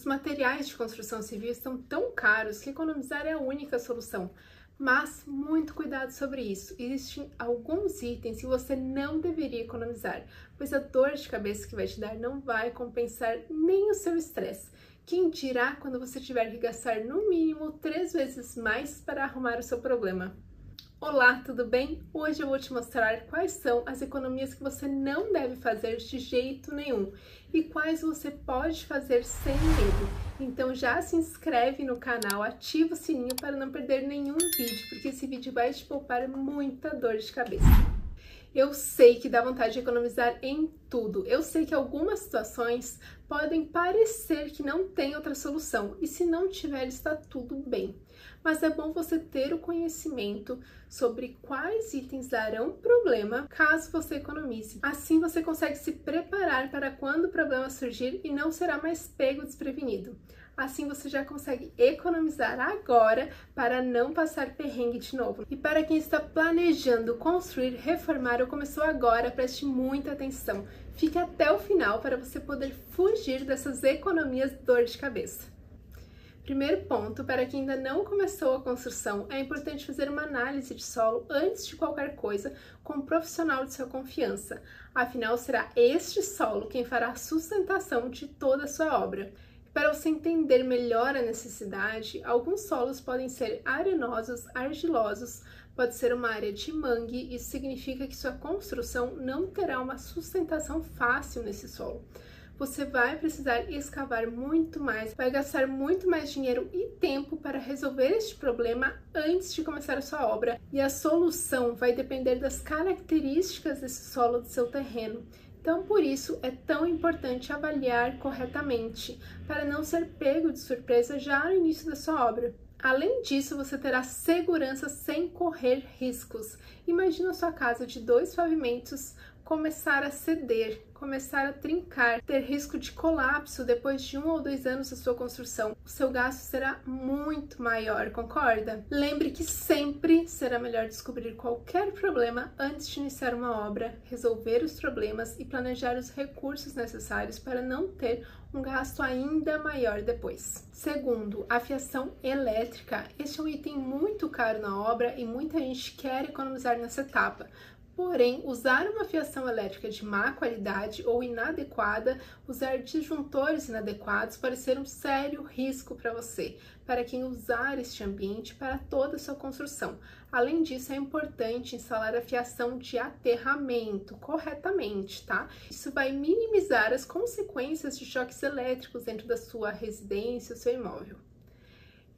Os materiais de construção civil estão tão caros que economizar é a única solução. Mas muito cuidado sobre isso. Existem alguns itens que você não deveria economizar, pois a dor de cabeça que vai te dar não vai compensar nem o seu estresse. Quem dirá quando você tiver que gastar no mínimo três vezes mais para arrumar o seu problema? Olá, tudo bem? Hoje eu vou te mostrar quais são as economias que você não deve fazer de jeito nenhum e quais você pode fazer sem medo. Então já se inscreve no canal, ativa o sininho para não perder nenhum vídeo, porque esse vídeo vai te poupar muita dor de cabeça. Eu sei que dá vontade de economizar em tudo. Eu sei que algumas situações podem parecer que não tem outra solução, e se não tiver, está tudo bem. Mas é bom você ter o conhecimento sobre quais itens darão problema caso você economize. Assim você consegue se preparar para quando o problema surgir e não será mais pego desprevenido. Assim você já consegue economizar agora para não passar perrengue de novo. E para quem está planejando construir, reformar ou começou agora, preste muita atenção. Fique até o final para você poder fugir dessas economias dor de cabeça. Primeiro ponto, para quem ainda não começou a construção, é importante fazer uma análise de solo antes de qualquer coisa com um profissional de sua confiança. Afinal, será este solo quem fará a sustentação de toda a sua obra. Para você entender melhor a necessidade, alguns solos podem ser arenosos, argilosos, pode ser uma área de mangue, isso significa que sua construção não terá uma sustentação fácil nesse solo. Você vai precisar escavar muito mais, vai gastar muito mais dinheiro e tempo para resolver este problema antes de começar a sua obra, e a solução vai depender das características desse solo do seu terreno. Então, por isso é tão importante avaliar corretamente, para não ser pego de surpresa já no início da sua obra. Além disso, você terá segurança sem correr riscos. Imagina sua casa de dois pavimentos começar a ceder, começar a trincar, ter risco de colapso depois de um ou dois anos da sua construção. O seu gasto será muito maior, concorda? Lembre que sempre será melhor descobrir qualquer problema antes de iniciar uma obra, resolver os problemas e planejar os recursos necessários para não ter um gasto ainda maior depois. Segundo, a fiação elétrica. Este é um item muito caro na obra e muita gente quer economizar nessa etapa. Porém, usar uma fiação elétrica de má qualidade ou inadequada, usar disjuntores inadequados pode ser um sério risco para você, para quem usar este ambiente para toda a sua construção. Além disso, é importante instalar a fiação de aterramento corretamente, tá? Isso vai minimizar as consequências de choques elétricos dentro da sua residência, seu imóvel.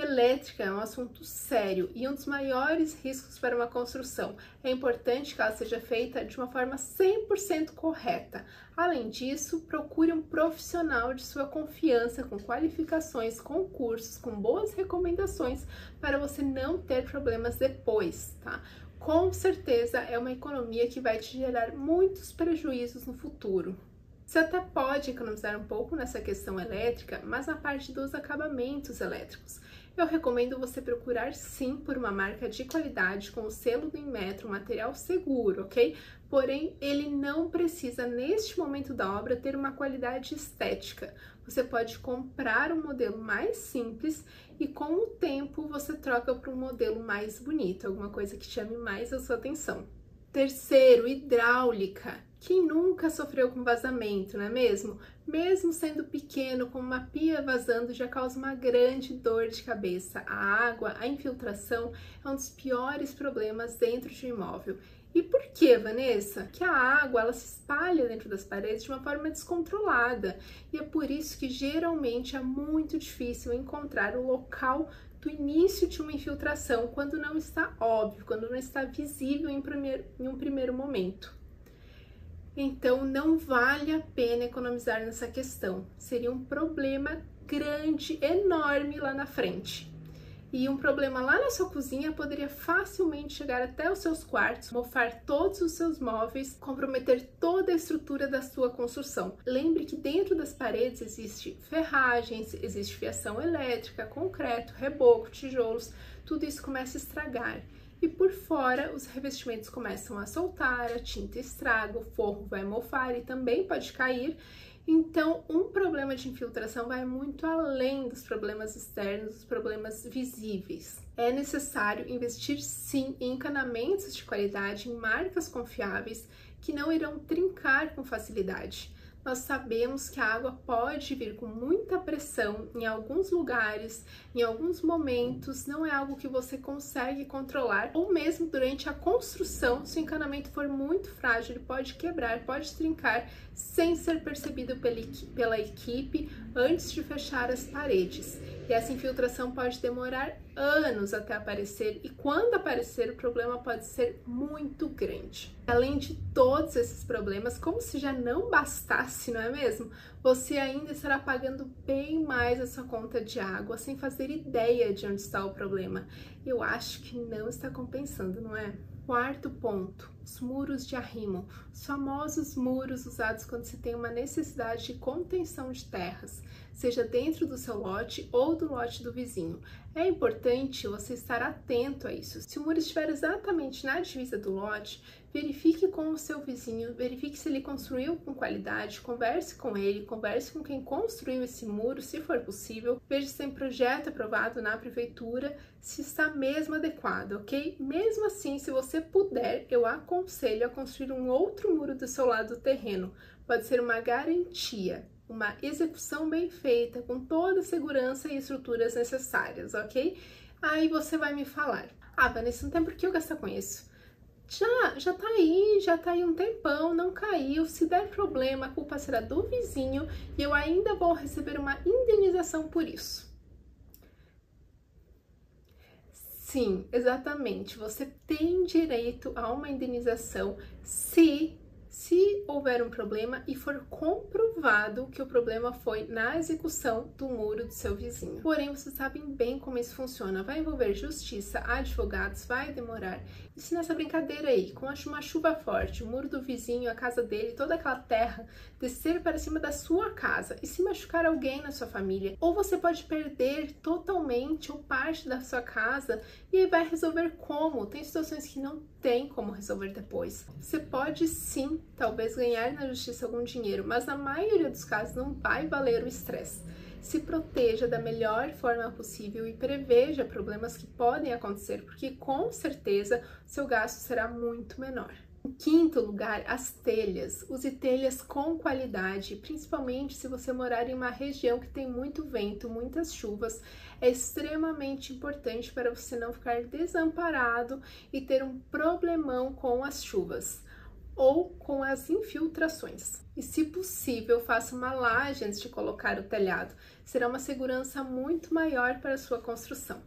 Elétrica é um assunto sério e um dos maiores riscos para uma construção. É importante que ela seja feita de uma forma 100% correta. Além disso, procure um profissional de sua confiança com qualificações, concursos, com boas recomendações para você não ter problemas depois, tá? Com certeza é uma economia que vai te gerar muitos prejuízos no futuro. Você até pode economizar um pouco nessa questão elétrica, mas na parte dos acabamentos elétricos. Eu recomendo você procurar sim por uma marca de qualidade com o selo do Inmetro, um material seguro, ok? Porém, ele não precisa, neste momento da obra, ter uma qualidade estética. Você pode comprar um modelo mais simples e com o tempo você troca para um modelo mais bonito, alguma coisa que chame mais a sua atenção. Terceiro, hidráulica. Quem nunca sofreu com vazamento, não é mesmo? Mesmo sendo pequeno, com uma pia vazando, já causa uma grande dor de cabeça. A água, a infiltração é um dos piores problemas dentro de um imóvel. E por que, Vanessa? Que a água ela se espalha dentro das paredes de uma forma descontrolada. E é por isso que geralmente é muito difícil encontrar o local do início de uma infiltração quando não está óbvio, quando não está visível em, em um primeiro momento. Então, não vale a pena economizar nessa questão. Seria um problema grande, enorme lá na frente. E um problema lá na sua cozinha poderia facilmente chegar até os seus quartos, mofar todos os seus móveis, comprometer toda a estrutura da sua construção. Lembre que dentro das paredes existe ferragens, existe fiação elétrica, concreto, reboco, tijolos, tudo isso começa a estragar e por fora os revestimentos começam a soltar, a tinta estraga, o forro vai mofar e também pode cair. Então, um problema de infiltração vai muito além dos problemas externos, dos problemas visíveis. É necessário investir sim em encanamentos de qualidade, em marcas confiáveis que não irão trincar com facilidade nós sabemos que a água pode vir com muita pressão em alguns lugares, em alguns momentos, não é algo que você consegue controlar, ou mesmo durante a construção, se o encanamento for muito frágil, ele pode quebrar, pode trincar sem ser percebido pela equipe antes de fechar as paredes. E essa infiltração pode demorar anos até aparecer, e quando aparecer, o problema pode ser muito grande. Além de todos esses problemas, como se já não bastasse, não é mesmo? Você ainda estará pagando bem mais a sua conta de água sem fazer ideia de onde está o problema. Eu acho que não está compensando, não é? Quarto ponto, os muros de arrimo, os famosos muros usados quando se tem uma necessidade de contenção de terras, seja dentro do seu lote ou do lote do vizinho. É importante você estar atento a isso. Se o muro estiver exatamente na divisa do lote, verifique com o seu vizinho, verifique se ele construiu com qualidade, converse com ele, converse com quem construiu esse muro, se for possível, veja se tem projeto aprovado na prefeitura, se está mesmo adequado, ok? Mesmo assim, se você puder, eu aconselho a construir um outro muro do seu lado do terreno. Pode ser uma garantia, uma execução bem feita, com toda a segurança e estruturas necessárias, ok? Aí você vai me falar, ah, Vanessa, não tem por que eu gastar com isso já, já tá aí, já tá aí um tempão, não caiu. Se der problema, a culpa será do vizinho e eu ainda vou receber uma indenização por isso. Sim, exatamente. Você tem direito a uma indenização se se houver um problema e for comprovado que o problema foi na execução do muro do seu vizinho. Porém, vocês sabem bem como isso funciona. Vai envolver justiça, advogados, vai demorar. E se nessa brincadeira aí, com uma chuva forte, o muro do vizinho, a casa dele, toda aquela terra descer para cima da sua casa e se machucar alguém na sua família, ou você pode perder totalmente ou parte da sua casa e aí vai resolver como? Tem situações que não tem como resolver depois. Você pode sim talvez ganhar na justiça algum dinheiro, mas na maioria dos casos não vai valer o estresse. Se proteja da melhor forma possível e preveja problemas que podem acontecer, porque com certeza seu gasto será muito menor. Em quinto lugar, as telhas. Use telhas com qualidade, principalmente se você morar em uma região que tem muito vento, muitas chuvas. É extremamente importante para você não ficar desamparado e ter um problemão com as chuvas ou com as infiltrações. E se possível, faça uma laje antes de colocar o telhado. Será uma segurança muito maior para sua construção.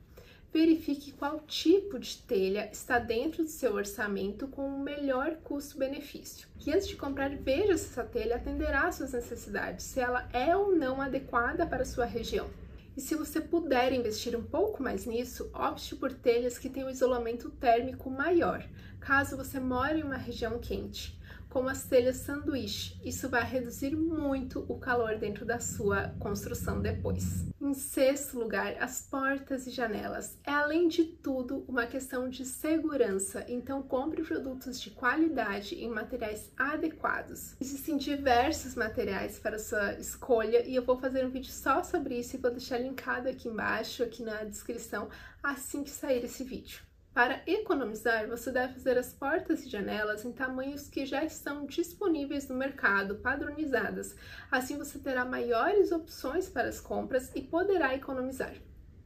Verifique qual tipo de telha está dentro do seu orçamento com o melhor custo-benefício. E antes de comprar, veja se essa telha atenderá às suas necessidades, se ela é ou não adequada para a sua região. E se você puder investir um pouco mais nisso, opte por telhas que tenham isolamento térmico maior, caso você more em uma região quente, como as telhas sanduíche. Isso vai reduzir muito o calor dentro da sua construção depois. Em sexto lugar, as portas e janelas. É além de tudo uma questão de segurança, então compre produtos de qualidade em materiais adequados. Existem diversos materiais para sua escolha e eu vou fazer um vídeo só sobre isso e vou deixar linkado aqui embaixo, aqui na descrição, assim que sair esse vídeo. Para economizar, você deve fazer as portas e janelas em tamanhos que já estão disponíveis no mercado, padronizadas. Assim você terá maiores opções para as compras e poderá economizar.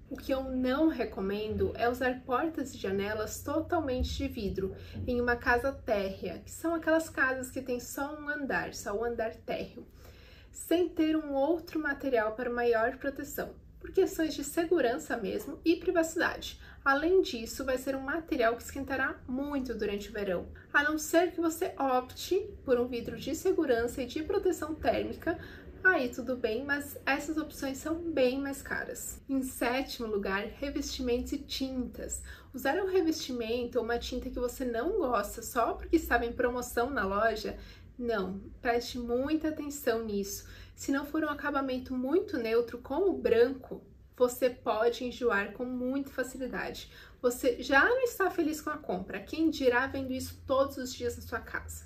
O que eu não recomendo é usar portas e janelas totalmente de vidro em uma casa térrea, que são aquelas casas que têm só um andar, só o um andar térreo, sem ter um outro material para maior proteção, por questões de segurança mesmo e privacidade. Além disso, vai ser um material que esquentará muito durante o verão, a não ser que você opte por um vidro de segurança e de proteção térmica. Aí tudo bem, mas essas opções são bem mais caras. Em sétimo lugar, revestimentos e tintas. Usar um revestimento ou uma tinta que você não gosta só porque estava em promoção na loja não, preste muita atenção nisso. Se não for um acabamento muito neutro, como o branco, você pode enjoar com muita facilidade. Você já não está feliz com a compra, quem dirá vendo isso todos os dias na sua casa.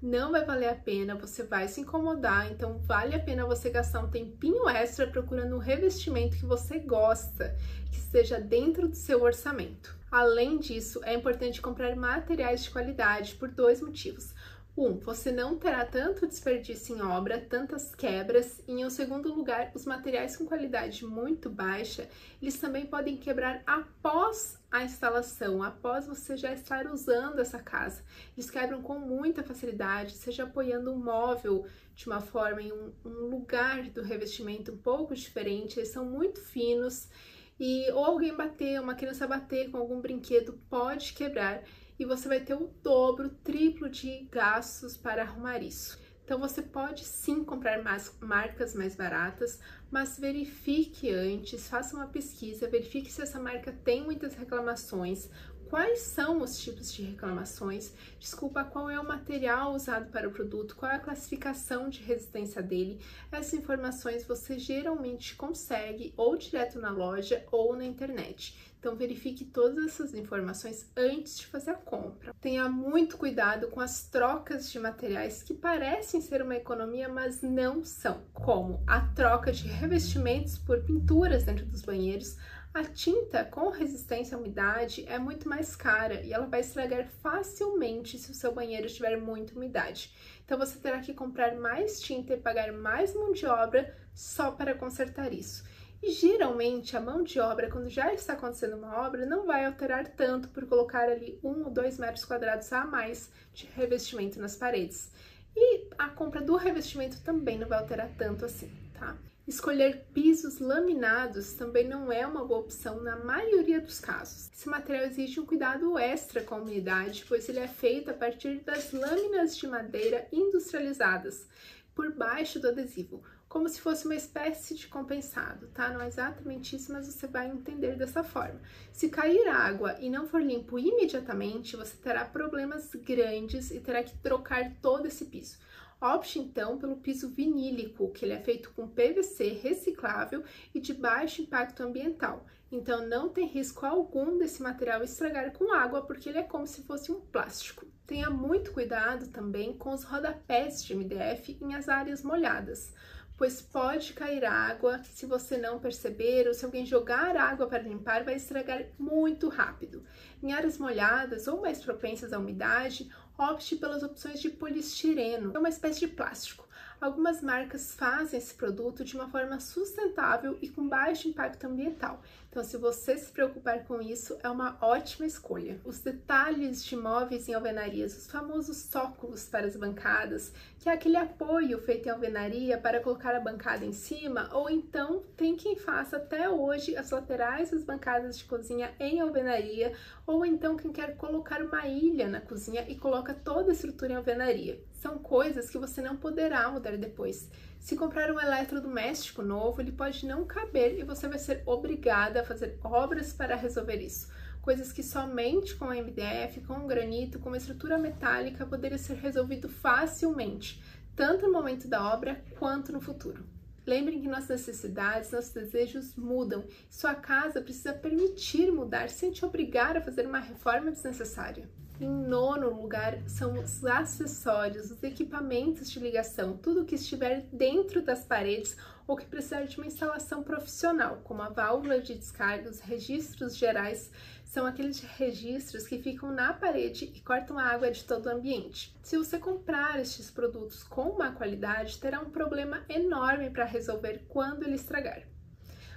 não vai valer a pena, você vai se incomodar, então vale a pena você gastar um tempinho extra procurando um revestimento que você gosta, que esteja dentro do seu orçamento. Além disso, é importante comprar materiais de qualidade por dois motivos. Um, você não terá tanto desperdício em obra, tantas quebras, e em segundo lugar, os materiais com qualidade muito baixa, eles também podem quebrar após a instalação, após você já estar usando essa casa. Eles quebram com muita facilidade, seja apoiando um móvel de uma forma em um, um lugar do revestimento um pouco diferente, eles são muito finos e ou alguém bater, uma criança bater com algum brinquedo pode quebrar e você vai ter o dobro, triplo de gastos para arrumar isso. Então você pode sim comprar mais marcas mais baratas, mas verifique antes, faça uma pesquisa, verifique se essa marca tem muitas reclamações, quais são os tipos de reclamações, desculpa, qual é o material usado para o produto, qual é a classificação de resistência dele. Essas informações você geralmente consegue ou direto na loja ou na internet. Então verifique todas essas informações antes de fazer a compra. Tenha muito cuidado com as trocas de materiais que parecem ser uma economia, mas não são, como a troca de revestimentos por pinturas dentro dos banheiros, a tinta com resistência à umidade é muito mais cara e ela vai estragar facilmente se o seu banheiro tiver muita umidade. Então você terá que comprar mais tinta e pagar mais mão de obra só para consertar isso. E geralmente a mão de obra, quando já está acontecendo uma obra, não vai alterar tanto por colocar ali um ou dois metros quadrados a mais de revestimento nas paredes. E a compra do revestimento também não vai alterar tanto assim, tá? Escolher pisos laminados também não é uma boa opção na maioria dos casos. Esse material exige um cuidado extra com a umidade, pois ele é feito a partir das lâminas de madeira industrializadas por baixo do adesivo, como se fosse uma espécie de compensado, tá? Não é exatamente isso, mas você vai entender dessa forma. Se cair água e não for limpo imediatamente, você terá problemas grandes e terá que trocar todo esse piso. Opte então pelo piso vinílico, que ele é feito com PVC reciclável e de baixo impacto ambiental. Então não tem risco algum desse material estragar com água, porque ele é como se fosse um plástico. Tenha muito cuidado também com os rodapés de MDF em as áreas molhadas pois pode cair água se você não perceber ou se alguém jogar água para limpar, vai estragar muito rápido. Em áreas molhadas ou mais propensas à umidade, opte pelas opções de polistireno, é uma espécie de plástico. Algumas marcas fazem esse produto de uma forma sustentável e com baixo impacto ambiental. Então, se você se preocupar com isso, é uma ótima escolha. Os detalhes de móveis em alvenarias, os famosos sóculos para as bancadas, que é aquele apoio feito em alvenaria para colocar a bancada em cima, ou então tem quem faça até hoje as laterais das bancadas de cozinha em alvenaria, ou então quem quer colocar uma ilha na cozinha e coloca toda a estrutura em alvenaria são coisas que você não poderá mudar depois. Se comprar um eletrodoméstico novo, ele pode não caber e você vai ser obrigada a fazer obras para resolver isso. Coisas que somente com MDF, com granito, com uma estrutura metálica poderia ser resolvido facilmente, tanto no momento da obra quanto no futuro. Lembrem que nossas necessidades, nossos desejos mudam. Sua casa precisa permitir mudar sem te obrigar a fazer uma reforma desnecessária. Em nono lugar, são os acessórios, os equipamentos de ligação, tudo que estiver dentro das paredes ou que precisar de uma instalação profissional, como a válvula de descarga, os registros gerais, são aqueles registros que ficam na parede e cortam a água de todo o ambiente. Se você comprar estes produtos com má qualidade, terá um problema enorme para resolver quando ele estragar.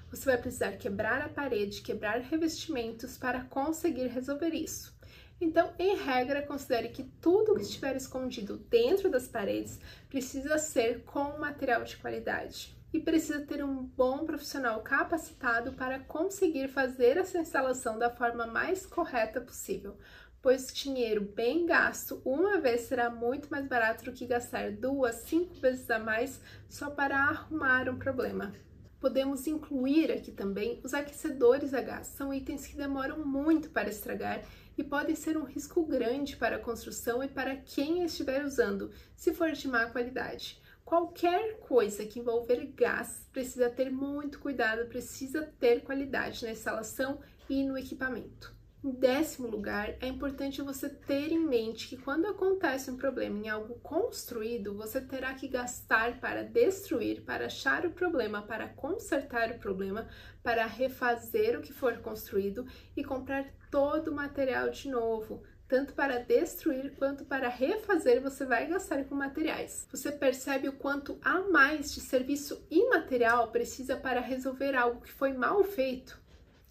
Você vai precisar quebrar a parede, quebrar revestimentos para conseguir resolver isso. Então, em regra, considere que tudo que estiver escondido dentro das paredes precisa ser com material de qualidade e precisa ter um bom profissional capacitado para conseguir fazer essa instalação da forma mais correta possível, pois dinheiro bem gasto uma vez será muito mais barato do que gastar duas, cinco vezes a mais só para arrumar um problema. Podemos incluir aqui também os aquecedores a gás, são itens que demoram muito para estragar e podem ser um risco grande para a construção e para quem estiver usando, se for de má qualidade. Qualquer coisa que envolver gás precisa ter muito cuidado, precisa ter qualidade na instalação e no equipamento. Em décimo lugar, é importante você ter em mente que quando acontece um problema em algo construído, você terá que gastar para destruir, para achar o problema, para consertar o problema, para refazer o que for construído e comprar todo o material de novo. Tanto para destruir quanto para refazer, você vai gastar com materiais. Você percebe o quanto a mais de serviço imaterial precisa para resolver algo que foi mal feito?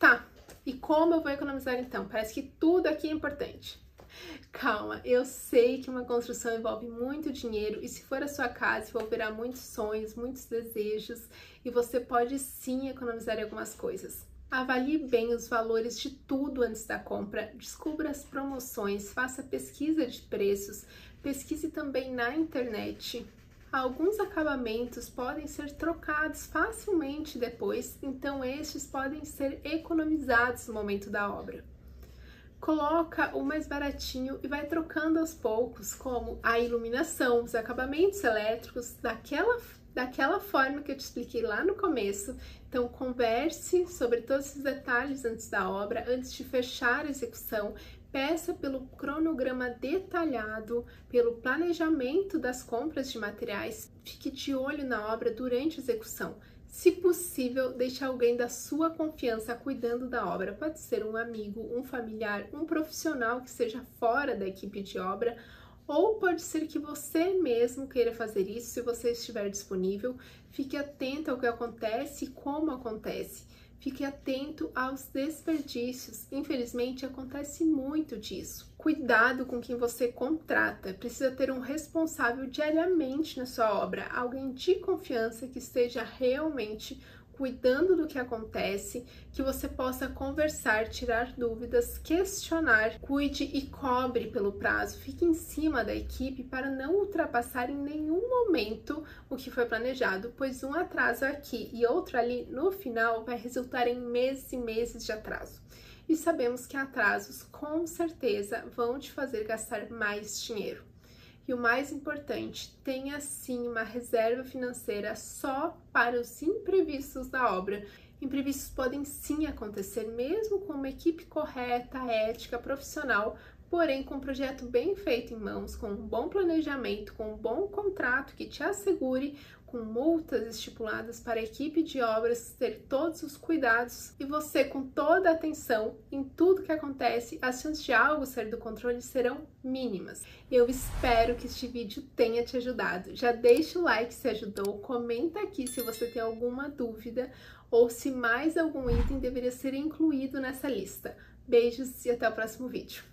Tá, e como eu vou economizar então? Parece que tudo aqui é importante. Calma, eu sei que uma construção envolve muito dinheiro e se for a sua casa envolverá muitos sonhos, muitos desejos e você pode sim economizar algumas coisas. Avalie bem os valores de tudo antes da compra, descubra as promoções, faça pesquisa de preços, pesquise também na internet Alguns acabamentos podem ser trocados facilmente depois, então estes podem ser economizados no momento da obra. Coloca o mais baratinho e vai trocando aos poucos, como a iluminação, os acabamentos elétricos, daquela, daquela forma que eu te expliquei lá no começo. Então, converse sobre todos esses detalhes antes da obra, antes de fechar a execução, peça pelo cronograma detalhado, pelo planejamento das compras de materiais, fique de olho na obra durante a execução. Se possível, deixe alguém da sua confiança cuidando da obra. Pode ser um amigo, um familiar, um profissional que seja fora da equipe de obra, ou pode ser que você mesmo queira fazer isso se você estiver disponível. Fique atento ao que acontece e como acontece. Fique atento aos desperdícios. Infelizmente, acontece muito disso. Cuidado com quem você contrata. Precisa ter um responsável diariamente na sua obra, alguém de confiança que esteja realmente cuidando do que acontece, que você possa conversar, tirar dúvidas, questionar, cuide e cobre pelo prazo, fique em cima da equipe para não ultrapassar em nenhum momento o que foi planejado, pois um atraso aqui e outro ali no final vai resultar em meses e meses de atraso. E sabemos que atrasos com certeza vão te fazer gastar mais dinheiro. E o mais importante, tenha sim uma reserva financeira só para os imprevistos da obra. Imprevistos podem sim acontecer, mesmo com uma equipe correta, ética, profissional, porém com um projeto bem feito em mãos, com um bom planejamento, com um bom contrato que te assegure com multas estipuladas para a equipe de obras ter todos os cuidados e você com toda a atenção em tudo que acontece, as chances de algo sair do controle serão mínimas. Eu espero que este vídeo tenha te ajudado. Já deixa o like se ajudou, comenta aqui se você tem alguma dúvida ou se mais algum item deveria ser incluído nessa lista. Beijos e até o próximo vídeo.